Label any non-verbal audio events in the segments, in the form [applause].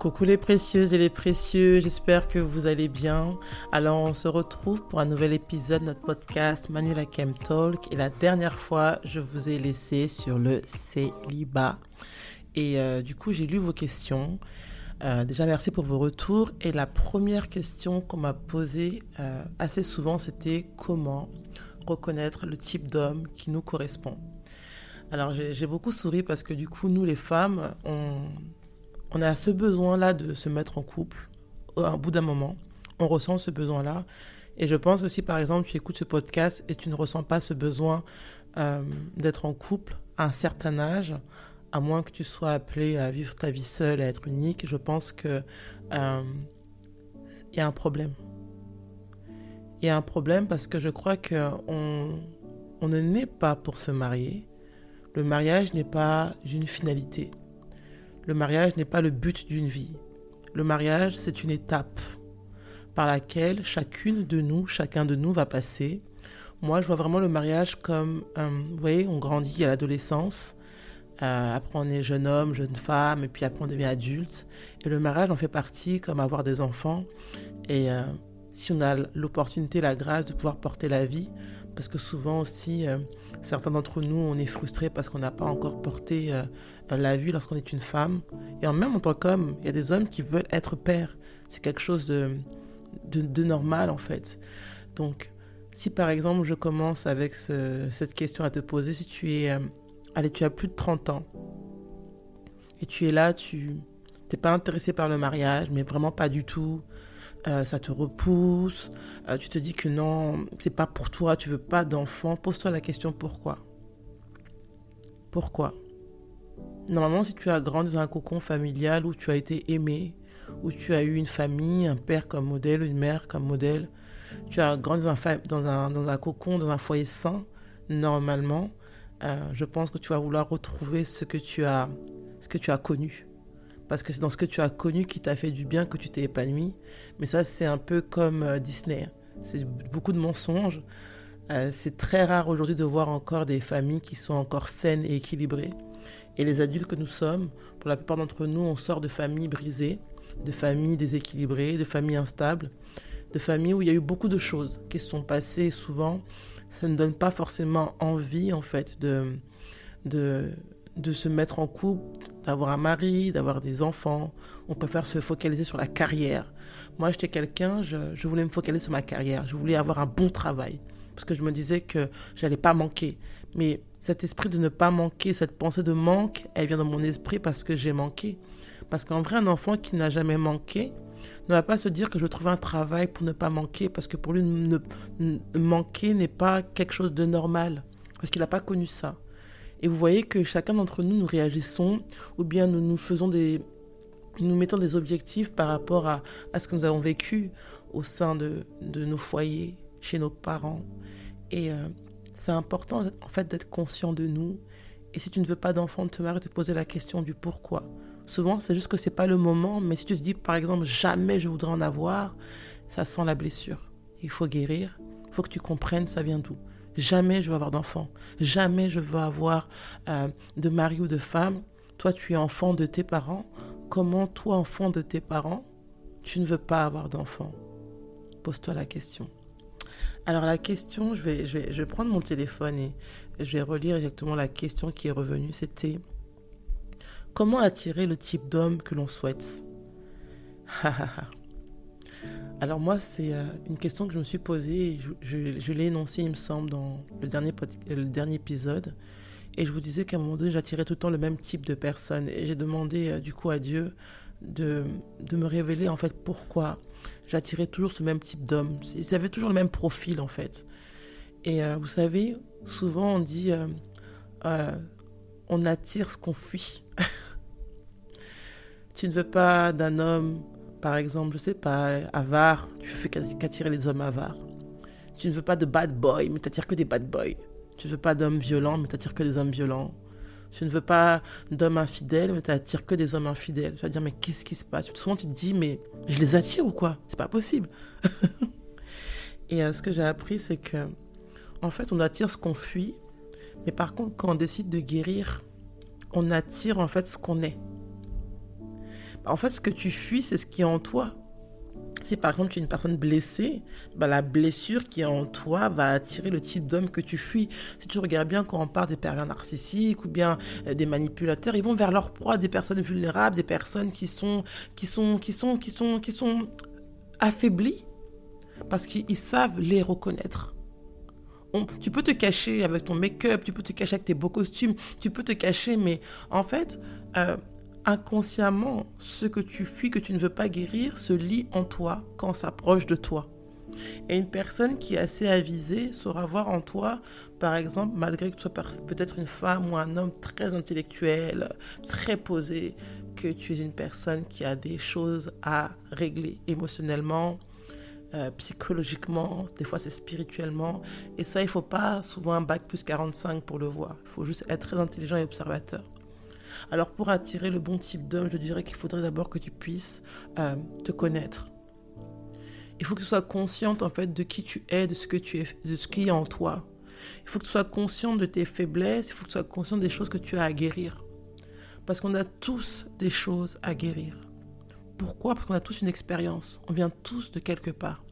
Coucou les précieuses et les précieux, j'espère que vous allez bien. Alors on se retrouve pour un nouvel épisode de notre podcast Manuela Kem Talk. Et la dernière fois, je vous ai laissé sur le célibat. Et euh, du coup, j'ai lu vos questions. Euh, déjà, merci pour vos retours. Et la première question qu'on m'a posée euh, assez souvent, c'était comment reconnaître le type d'homme qui nous correspond? Alors j'ai beaucoup souri parce que du coup, nous les femmes, on on a ce besoin-là de se mettre en couple au bout d'un moment. On ressent ce besoin-là. Et je pense que si par exemple tu écoutes ce podcast et tu ne ressens pas ce besoin euh, d'être en couple à un certain âge, à moins que tu sois appelé à vivre ta vie seule, à être unique, je pense que euh, y a un problème. Il y a un problème parce que je crois qu'on on ne naît pas pour se marier. Le mariage n'est pas une finalité. Le mariage n'est pas le but d'une vie. Le mariage, c'est une étape par laquelle chacune de nous, chacun de nous va passer. Moi, je vois vraiment le mariage comme, vous voyez, on grandit à l'adolescence, euh, après on est jeune homme, jeune femme, et puis après on devient adulte. Et le mariage en fait partie comme avoir des enfants. Et euh, si on a l'opportunité, la grâce de pouvoir porter la vie, parce que souvent aussi, euh, certains d'entre nous, on est frustrés parce qu'on n'a pas encore porté euh, la vie lorsqu'on est une femme. Et en même en tant qu'homme, il y a des hommes qui veulent être pères. C'est quelque chose de, normal en fait. Donc, si par exemple je commence avec cette question à te poser, si tu es, euh, allez, tu as plus de 30 ans et tu es là, tu n'es pas intéressé par le mariage, mais vraiment pas du tout. Euh, ça te repousse, euh, tu te dis que non, c'est pas pour toi, tu veux pas d'enfant, pose-toi la question pourquoi? Pourquoi? Normalement, si tu as grandi dans un cocon familial où tu as été aimé, où tu as eu une famille, un père comme modèle, une mère comme modèle, tu as grandi dans un, dans un, dans cocon, dans un foyer sain, normalement, euh, je pense que tu vas vouloir retrouver ce que tu as connu parce que c'est dans ce que tu as connu qui t'a fait du bien que tu t'es épanoui. Mais ça, c'est un peu comme euh, Disney. C'est beaucoup de mensonges. Euh, c'est très rare aujourd'hui de voir encore des familles qui sont encore saines et équilibrées. Et les adultes que nous sommes, pour la plupart d'entre nous, on sort de familles brisées, de familles déséquilibrées, de familles instables, de familles où il y a eu beaucoup de choses qui se sont passées. souvent, ça ne donne pas forcément envie, en fait, de, de se mettre en couple, d'avoir un mari, d'avoir des enfants. On préfère se focaliser sur la carrière. Moi, j'étais quelqu'un, je, voulais me focaliser sur ma carrière. Je voulais avoir un bon travail. Parce que je me disais que j'allais pas manquer. Mais cet esprit de ne pas manquer, cette pensée de manque, elle vient dans mon esprit parce que j'ai manqué. Parce qu'en vrai, un enfant qui n'a jamais manqué ne va pas se dire que je trouve un travail pour ne pas manquer. Parce que pour lui, ne manquer n'est pas quelque chose de normal. Parce qu'il n'a pas connu ça. Et vous voyez que chacun d'entre nous, nous réagissons, ou bien nous nous faisons des... Nous mettons des objectifs par rapport à, à ce que nous avons vécu au sein de, de nos foyers, chez nos parents. Et euh, c'est important en fait d'être conscient de nous. Et si tu ne veux pas d'enfant, de te marier, de te poser la question du pourquoi. Souvent, c'est juste que c'est pas le moment, mais si tu te dis par exemple jamais je voudrais en avoir, ça sent la blessure. Il faut guérir, il faut que tu comprennes ça vient d'où. Jamais je veux avoir d'enfant. Jamais je veux avoir euh, de mari ou de femme. Toi, tu es enfant de tes parents. Comment toi, enfant de tes parents, tu ne veux pas avoir d'enfant? Pose-toi la question. Alors la question, je vais, je, vais, je vais prendre mon téléphone et je vais relire exactement la question qui est revenue. C'était comment attirer le type d'homme que l'on souhaite? Alors moi, c'est euh, une question que je me suis posée, je, l'ai énoncée, il me semble, dans le dernier, le dernier épisode. Et je vous disais qu'à un moment donné, j'attirais tout le temps le même type de personne. Et j'ai demandé euh, du coup à Dieu de, me révéler en fait pourquoi j'attirais toujours ce même type d'homme. Ils avaient toujours le même profil en fait. Et euh, vous savez, souvent on dit on attire ce qu'on fuit. [laughs] tu ne veux pas d'un homme par exemple, je sais pas, avare, tu fais qu'attirer les hommes avares. Tu ne veux pas de bad boy, mais t'attires que des bad boys. Tu ne veux pas d'hommes violents, mais t'attires que des hommes violents. Tu ne veux pas d'hommes infidèles, mais t'attires que des hommes infidèles. Tu vas dire, mais qu'est-ce qui se passe? Souvent, tu te dis, mais je les attire ou quoi? C'est pas possible. [laughs] Et euh, ce que j'ai appris, c'est que, en fait, on attire ce qu'on fuit, mais par contre, quand on décide de guérir, on attire en fait ce qu'on est. En fait, ce que tu fuis, c'est ce qui est en toi. Si par exemple tu es une personne blessée, bah, la blessure qui est en toi va attirer le type d'homme que tu fuis. Si tu regardes bien quand on parle des pervers narcissiques ou bien euh, des manipulateurs, ils vont vers leur proie, des personnes vulnérables, des personnes qui sont qui sont qui sont qui sont affaiblies parce qu'ils savent les reconnaître. tu peux te cacher avec ton make-up, tu peux te cacher avec tes beaux costumes, tu peux te cacher, mais en fait, euh, inconsciemment, ce que tu fuis, que tu ne veux pas guérir, se lit en toi quand s'approche de toi. Et une personne qui est assez avisée saura voir en toi, par exemple, malgré que tu sois peut-être une femme ou un homme très intellectuel, très posé, que tu es une personne qui a des choses à régler émotionnellement, euh, psychologiquement, des fois c'est spirituellement. Et ça, il faut pas souvent un bac plus 45 pour le voir. Il faut juste être très intelligent et observateur. Alors pour attirer le bon type d'homme, je dirais qu'il faudrait d'abord que tu puisses euh, te connaître. Il faut que tu sois consciente en fait de qui tu es, de ce que tu es, de ce qui est en toi. Il faut que tu sois consciente de tes faiblesses, il faut que tu sois consciente des choses que tu as à guérir. Parce qu'on a tous des choses à guérir. Pourquoi? Parce qu'on a tous une expérience. On vient tous de quelque part.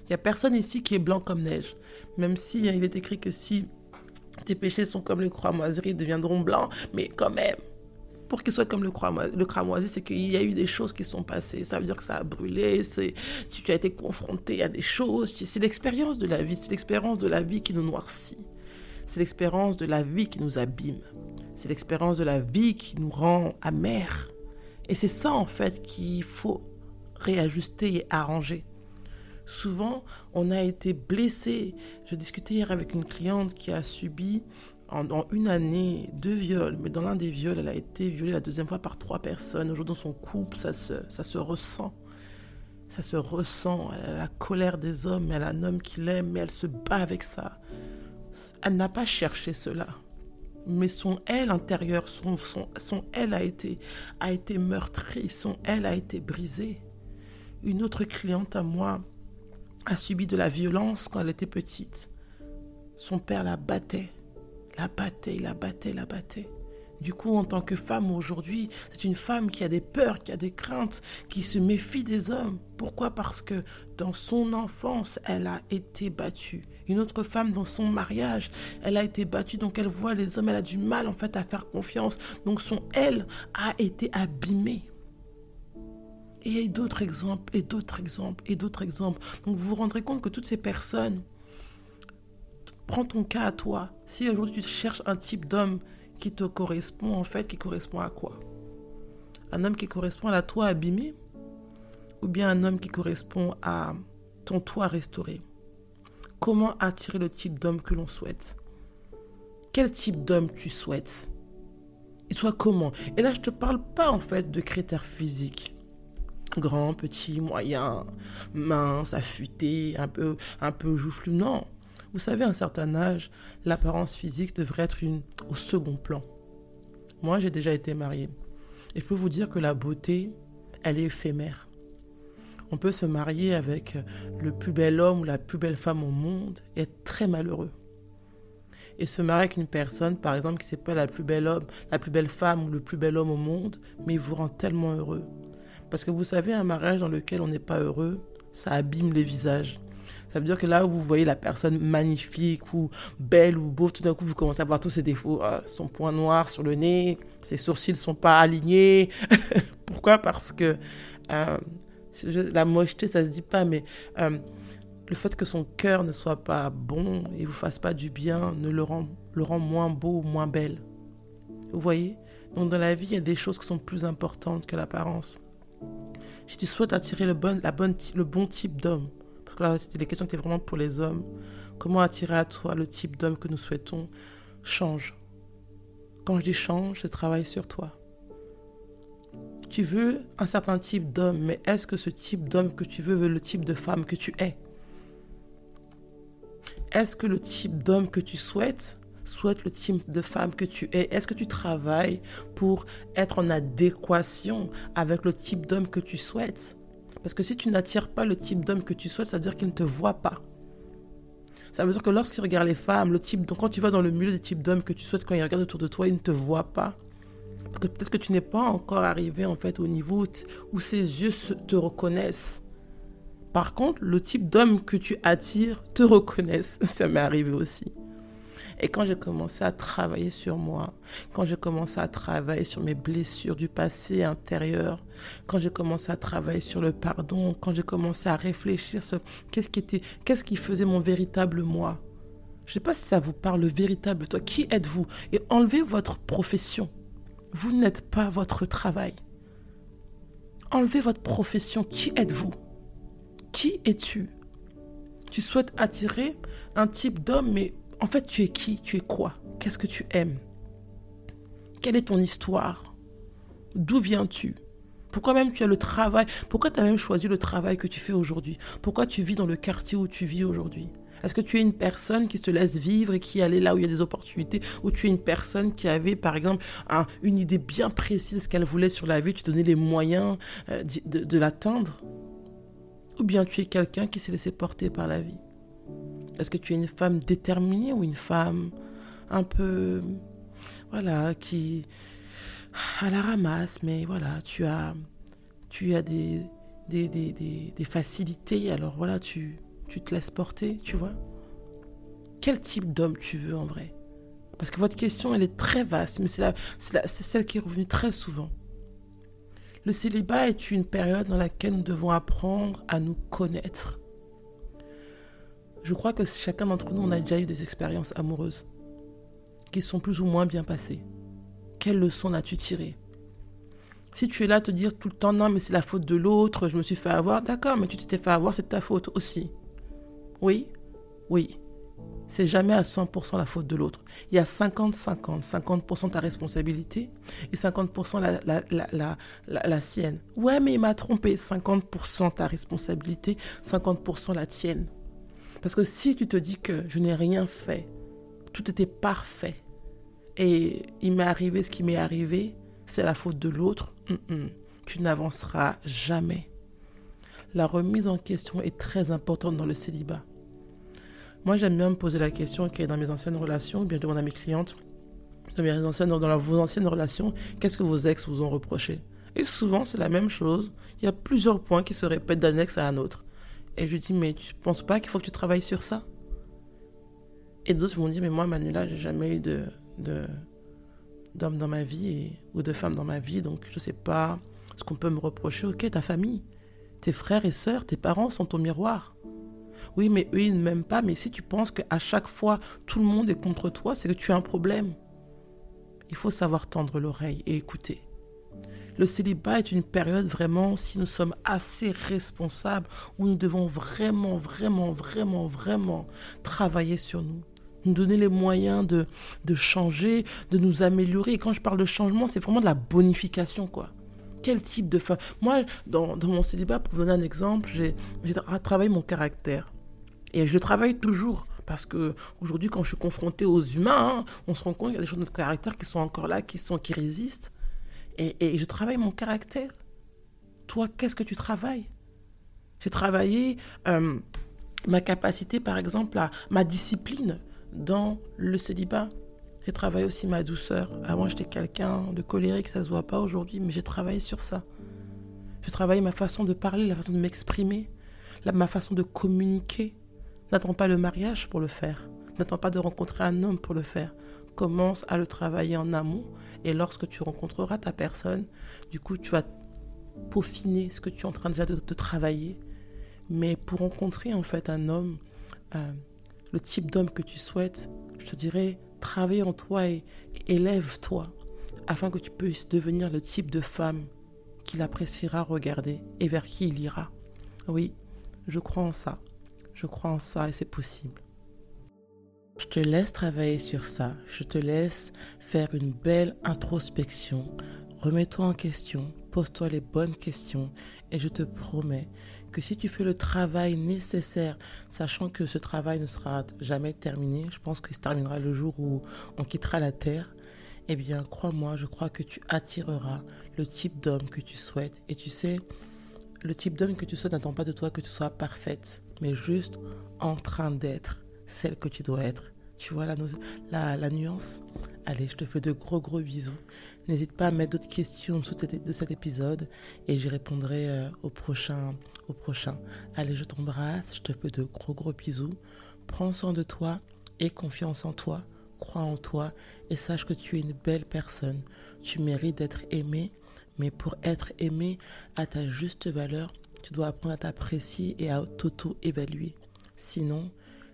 Il n'y a personne ici qui est blanc comme neige. Même si hein, il est écrit que si tes péchés sont comme les cramoiseries, ils deviendront blancs. Mais quand même, pour qu'il soit comme le, le c'est qu'il y a eu des choses qui sont passées. Ça veut dire que ça a brûlé, tu, tu as été confronté à des choses. C'est l'expérience de la vie, c'est l'expérience de la vie qui nous noircit. C'est l'expérience de la vie qui nous abîme. C'est l'expérience de la vie qui nous rend amers. Et c'est ça, en fait, qu'il faut réajuster et arranger. Souvent, on a été blessé. Je discutais hier avec une cliente qui a subi en, une année deux viols, mais dans l'un des viols, elle a été violée la deuxième fois par trois personnes. Aujourd'hui, dans son couple, ça se, ça se ressent. Ça se ressent. Elle a la colère des hommes, elle a un homme qui l'aime, mais elle se bat avec ça. Elle n'a pas cherché cela. Mais son elle intérieur, son, son, son elle a été, a été meurtri, son elle a été brisé. Une autre cliente à moi a subi de la violence quand elle était petite. Son père la battait la battait, la battait, la battait. Du coup, en tant que femme aujourd'hui, c'est une femme qui a des peurs, qui a des craintes, qui se méfie des hommes. Pourquoi? Parce que dans son enfance, elle a été battue. Une autre femme dans son mariage, elle a été battue, donc elle voit les hommes, elle a du mal en fait à faire confiance. Donc son elle a été abîmée. Et d'autres exemples, et d'autres exemples, et d'autres exemples. Donc vous vous rendrez compte que toutes ces personnes, prends ton cas à toi. Si aujourd'hui tu cherches un type d'homme qui te correspond, en fait, qui correspond à quoi? Un homme qui correspond à toi abîmé Ou bien un homme qui correspond à ton toit restauré? Comment attirer le type d'homme que l'on souhaite? Quel type d'homme tu souhaites? Et soit comment? Et là, je ne te parle pas en fait de critères physiques. Grand, petit, moyen, mince, affûté, un peu, un peu joufflu. Non. Vous savez, à un certain âge, l'apparence physique devrait être au second plan. Moi, j'ai déjà été mariée. Et je peux vous dire que la beauté, elle est éphémère. On peut se marier avec le plus bel homme ou la plus belle femme au monde et être très malheureux. Et se marier avec une personne, par exemple, qui n'est pas la plus homme, la plus belle femme ou le plus bel homme au monde, mais il vous rend tellement heureux. Parce que vous savez, un mariage dans lequel on n'est pas heureux, ça abîme les visages. Ça veut dire que là où vous voyez la personne magnifique ou belle ou beau, tout d'un coup, vous commencez à voir tous ses défauts. Ah, son point noir sur le nez, ses sourcils ne sont pas alignés. [laughs] Pourquoi? Parce que euh, la mocheté, ça ne se dit pas, mais euh, le fait que son cœur ne soit pas bon et vous fasse pas du bien ne le rend, le rend moins beau ou moins belle. Vous voyez? Donc dans la vie, il y a des choses qui sont plus importantes que l'apparence. Si tu souhaites attirer le bon, la bonne, le bon type d'homme, là, c'était des questions qui étaient vraiment pour les hommes. Comment attirer à toi le type d'homme que nous souhaitons? Change. Quand je dis change, je travaille sur toi. Tu veux un certain type d'homme, mais est-ce que ce type d'homme que tu veux veut le type de femme que tu es? Est-ce que le type d'homme que tu souhaites souhaite le type de femme que tu es? Est-ce que tu travailles pour être en adéquation avec le type d'homme que tu souhaites? Parce que si tu n'attires pas le type d'homme que tu souhaites, ça veut dire qu'il ne te voit pas. Ça veut dire que lorsqu'il regarde les femmes, le type, donc quand tu vas dans le milieu des types d'hommes que tu souhaites, quand il regarde autour de toi, il ne te voit pas. Parce que peut-être que tu n'es pas encore arrivé en fait au niveau où ses yeux te reconnaissent. Par contre, le type d'homme que tu attires te reconnaissent. [laughs] Ça m'est arrivé aussi. Et quand j'ai commencé à travailler sur moi, quand j'ai commencé à travailler sur mes blessures du passé intérieur, quand j'ai commencé à travailler sur le pardon, quand j'ai commencé à réfléchir sur qu'est-ce qui était, qu'est-ce qui faisait mon véritable moi. Je ne sais pas si ça vous parle, le véritable toi. Qui êtes-vous? Et enlevez votre profession. Vous n'êtes pas votre travail. Enlevez votre profession. Qui êtes-vous? Qui es-tu? Tu souhaites attirer un type d'homme, mais en fait, tu es qui? Tu es quoi? Qu'est-ce que tu aimes? Quelle est ton histoire? D'où viens-tu? Pourquoi même tu as le travail? Pourquoi tu as même choisi le travail que tu fais aujourd'hui? Pourquoi tu vis dans le quartier où tu vis aujourd'hui? Est-ce que tu es une personne qui se laisse vivre et qui allait là où il y a des opportunités? Ou tu es une personne qui avait, par exemple, une idée bien précise qu'elle voulait sur la vie, tu donnais les moyens euh, de l'atteindre? Ou bien tu es quelqu'un qui s'est laissé porter par la vie? Est-ce que tu es une femme déterminée ou une femme un peu, voilà, qui à la ramasse, mais voilà, tu as, tu as des, des, des, facilités, alors voilà, tu, tu te laisses porter, tu vois. Quel type d'homme tu veux en vrai? Parce que votre question, elle est très vaste, mais c'est celle qui est revenue très souvent. Le célibat est une période dans laquelle nous devons apprendre à nous connaître je crois que chacun d'entre nous, on a déjà eu des expériences amoureuses qui sont plus ou moins bien passées. Quelle leçon as-tu tiré Si tu es là à te dire tout le temps, non, mais c'est la faute de l'autre, je me suis fait avoir, d'accord, mais tu t'es fait avoir, c'est ta faute aussi. Oui, oui. C'est jamais à 100% la faute de l'autre. Il y a 50-50. 50%, ta responsabilité et 50% la, la, la, la, sienne. Ouais, mais il m'a trompé. 50% ta responsabilité, 50% la tienne. Parce que si tu te dis que je n'ai rien fait, tout était parfait, et il m'est arrivé ce qui m'est arrivé, c'est la faute de l'autre, tu n'avanceras jamais. La remise en question est très importante dans le célibat. Moi, j'aime bien me poser la question qui est dans mes anciennes relations, bien je demande à mes clientes, dans, mes anciennes, dans vos anciennes relations, qu'est-ce que vos ex vous ont reproché? Et souvent, c'est la même chose. Il y a plusieurs points qui se répètent d'un ex à un autre. Et je lui dis, mais tu penses pas qu'il faut que tu travailles sur ça? Et d'autres vont dire, mais moi, Manuela, j'ai jamais eu de, d'homme dans ma vie ou de femme dans ma vie, donc je sais pas ce qu'on peut me reprocher. Ok, ta famille, tes frères et sœurs, tes parents sont ton miroir. Oui, mais eux, ils ne m'aiment pas. Mais si tu penses qu'à chaque fois, tout le monde est contre toi, c'est que tu as un problème. Il faut savoir tendre l'oreille et écouter. Le célibat est une période vraiment, si nous sommes assez responsables, où nous devons vraiment, vraiment, vraiment, vraiment travailler sur nous nous donner les moyens de, de changer, de nous améliorer. Et quand je parle de changement, c'est vraiment de la bonification, quoi. Quel type de femme Moi, dans, dans, mon célibat, pour vous donner un exemple, j'ai travaillé mon caractère. Et je travaille toujours. Parce que aujourd'hui, quand je suis confrontée aux humains, hein, on se rend compte qu'il y a des choses de notre caractère qui sont encore là, qui, sont, qui résistent. Et, je travaille mon caractère. Toi, qu'est-ce que tu travailles? J'ai travaillé euh, ma capacité, par exemple, à ma discipline dans le célibat. J'ai travaillé aussi ma douceur. Avant, j'étais quelqu'un de colérique, ça se voit pas aujourd'hui, mais j'ai travaillé sur ça. J'ai travaillé ma façon de parler, la façon de m'exprimer, ma façon de communiquer. N'attends pas le mariage pour le faire. N'attends pas de rencontrer un homme pour le faire commence à le travailler en amont. Et lorsque tu rencontreras ta personne, du coup, tu vas peaufiner ce que tu es en train déjà de, te travailler. Mais pour rencontrer en fait un homme, euh, le type d'homme que tu souhaites, je te dirais, travaille en toi et, et élève-toi afin que tu puisses devenir le type de femme qu'il appréciera regarder et vers qui il ira. Oui, je crois en ça. Je crois en ça et c'est possible. Je te laisse travailler sur ça. Je te laisse faire une belle introspection. Remets-toi en question. Pose-toi les bonnes questions. Et je te promets que si tu fais le travail nécessaire, sachant que ce travail ne sera jamais terminé, je pense qu'il se terminera le jour où on quittera la Terre, eh bien, crois-moi, je crois que tu attireras le type d'homme que tu souhaites. Et tu sais, le type d'homme que tu souhaites n'attend pas de toi que tu sois parfaite, mais juste en train d'être celle que tu dois être. Tu vois la, nuance Allez, je te fais de gros gros bisous. N'hésite pas à mettre d'autres questions sous de cet épisode et j'y répondrai euh, au prochain au prochain. Allez, je t'embrasse, je te fais de gros gros bisous. Prends soin de toi et confiance en toi. Crois en toi et sache que tu es une belle personne. Tu mérites d'être aimé, mais pour être aimé à ta juste valeur, tu dois apprendre à t'apprécier et à t'auto-évaluer. Sinon,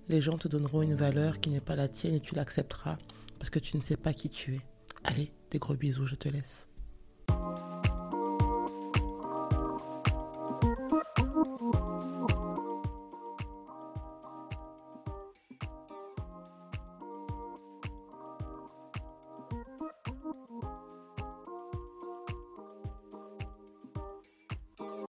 les gens te donneront une valeur qui n'est pas la tienne et tu l'accepteras parce que tu ne sais pas qui tu es. Allez, des gros bisous, je te laisse.